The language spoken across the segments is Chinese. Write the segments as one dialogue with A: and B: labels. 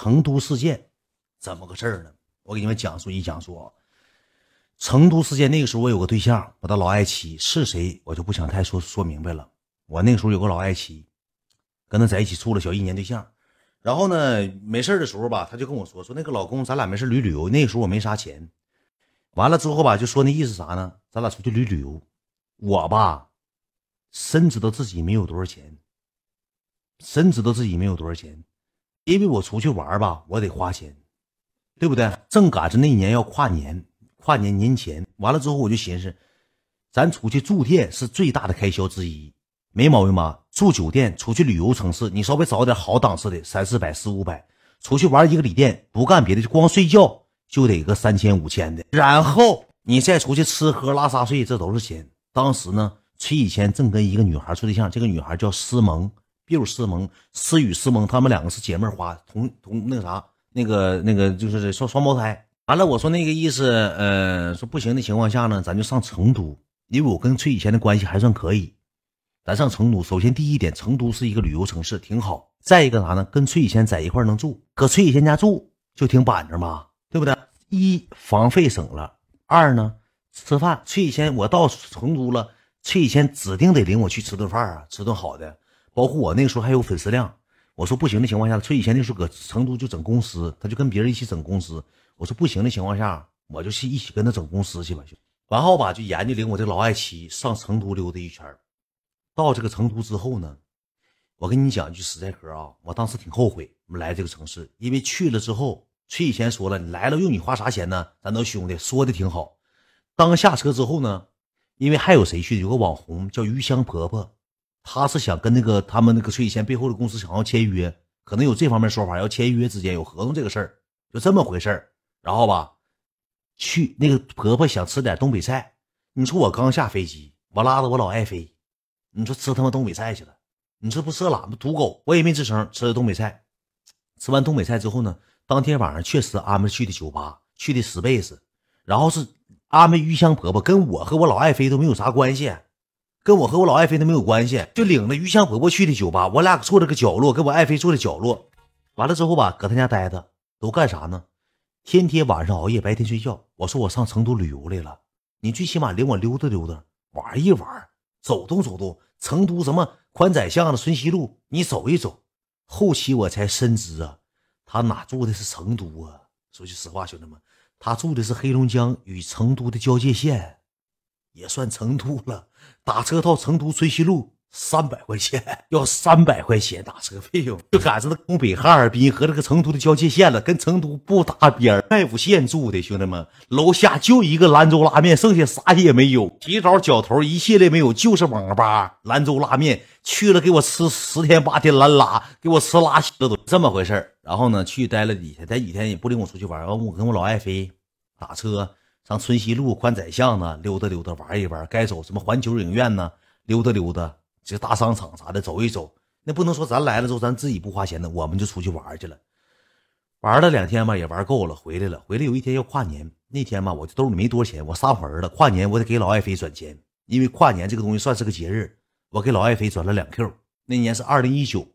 A: 成都事件怎么个事儿呢？我给你们讲述一讲述啊。成都事件那个时候我有个对象，我的老爱妻是谁，我就不想太说说明白了。我那个时候有个老爱妻，跟他在一起处了小一年对象。然后呢，没事的时候吧，他就跟我说说那个老公，咱俩没事旅旅游。那个时候我没啥钱，完了之后吧，就说那意思啥呢？咱俩出去旅旅游。我吧，深知道自己没有多少钱，深知道自己没有多少钱，因为我出去玩吧，我得花钱，对不对？正赶着那年要跨年，跨年年前，完了之后我就寻思，咱出去住店是最大的开销之一。没毛病吧？住酒店，出去旅游城市，你稍微找点好档次的，三四百、四五百。出去玩一个旅店，不干别的，就光睡觉就得个三千、五千的。然后你再出去吃喝拉撒睡，这都是钱。当时呢，崔以前正跟一个女孩处对象，这个女孩叫思萌，比如思萌，思雨、思萌，他们两个是姐妹花，同同那个啥，那个那个就是双双胞胎。完了，我说那个意思，呃，说不行的情况下呢，咱就上成都，因为我跟崔以前的关系还算可以。咱上成都，首先第一点，成都是一个旅游城市，挺好。再一个啥呢？跟崔以前在一块能住，搁崔以前家住就挺板正嘛，对不对？一房费省了，二呢，吃饭崔以前我到成都了，崔以前指定得领我去吃顿饭啊，吃顿好的。包括我那个时候还有粉丝量，我说不行的情况下，崔以前那时候搁成都就整公司，他就跟别人一起整公司。我说不行的情况下，我就去一起跟他整公司去吧。完后吧，就研究领我这老爱妻上成都溜达一圈到这个成都之后呢，我跟你讲一句实在嗑啊，我当时挺后悔我们来这个城市，因为去了之后，崔以前说了，你来了用你花啥钱呢？咱都兄弟说的挺好。当下车之后呢，因为还有谁去？有个网红叫鱼香婆婆，他是想跟那个他们那个崔以前背后的公司想要签约，可能有这方面说法，要签约之间有合同这个事儿，就这么回事儿。然后吧，去那个婆婆想吃点东北菜，你说我刚下飞机，我拉着我老爱妃。你说吃他妈东北菜去了，你说不吃懒不土狗，我也没吱声。吃的东北菜，吃完东北菜之后呢，当天晚上确实安排去的酒吧，去的 Space，然后是安排鱼香婆婆，跟我和我老爱妃都没有啥关系，跟我和我老爱妃都没有关系，就领着鱼香婆婆去的酒吧，我俩坐这个角落，跟我爱妃坐在角落，完了之后吧，搁他家待着，都干啥呢？天天晚上熬夜，白天睡觉。我说我上成都旅游来了，你最起码领我溜达溜达，玩一玩。走动走动，成都什么宽窄巷子、春熙路，你走一走。后期我才深知啊，他哪住的是成都啊？说句实话，兄弟们，他住的是黑龙江与成都的交界线，也算成都了。打车到成都春熙路。三百块钱，要三百块钱打车费用，就赶上那东北哈尔滨和这个成都的交界线了，跟成都不搭边太武县住的兄弟们，楼下就一个兰州拉面，剩下啥也没有，洗澡、脚头一系列没有，就是网吧兰州拉面去了，给我吃十天八天兰拉，给我吃拉稀了都这么回事然后呢，去待了几天，待几天也不领我出去玩完我跟我老爱妃打车上春熙路宽窄巷子溜达溜达，玩一玩，该走什么环球影院呢，溜达溜达。这大商场啥的走一走，那不能说咱来了之后咱自己不花钱的，我们就出去玩去了。玩了两天吧，也玩够了，回来了。回来有一天要跨年，那天吧，我兜里没多少钱，我撒谎了。跨年我得给老爱妃转钱，因为跨年这个东西算是个节日，我给老爱妃转了两 Q。那年是二零一九，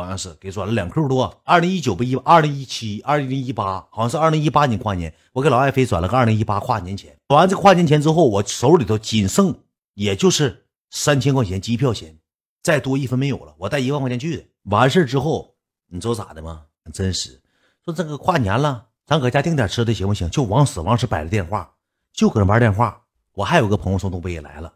A: 好像是给转了两 Q 多。二零一九不一，二零一七、二零一八，好像是二零一八年跨年，我给老爱妃转了个二零一八跨年钱。转完这跨年钱之后，我手里头仅剩也就是。三千块钱机票钱，再多一分没有了。我带一万块钱去的，完事之后，你知道咋的吗？真实，说这个跨年了，咱搁家订点吃的行不行？就往死往死摆着电话，就搁那玩电话。我还有个朋友从东北也来了，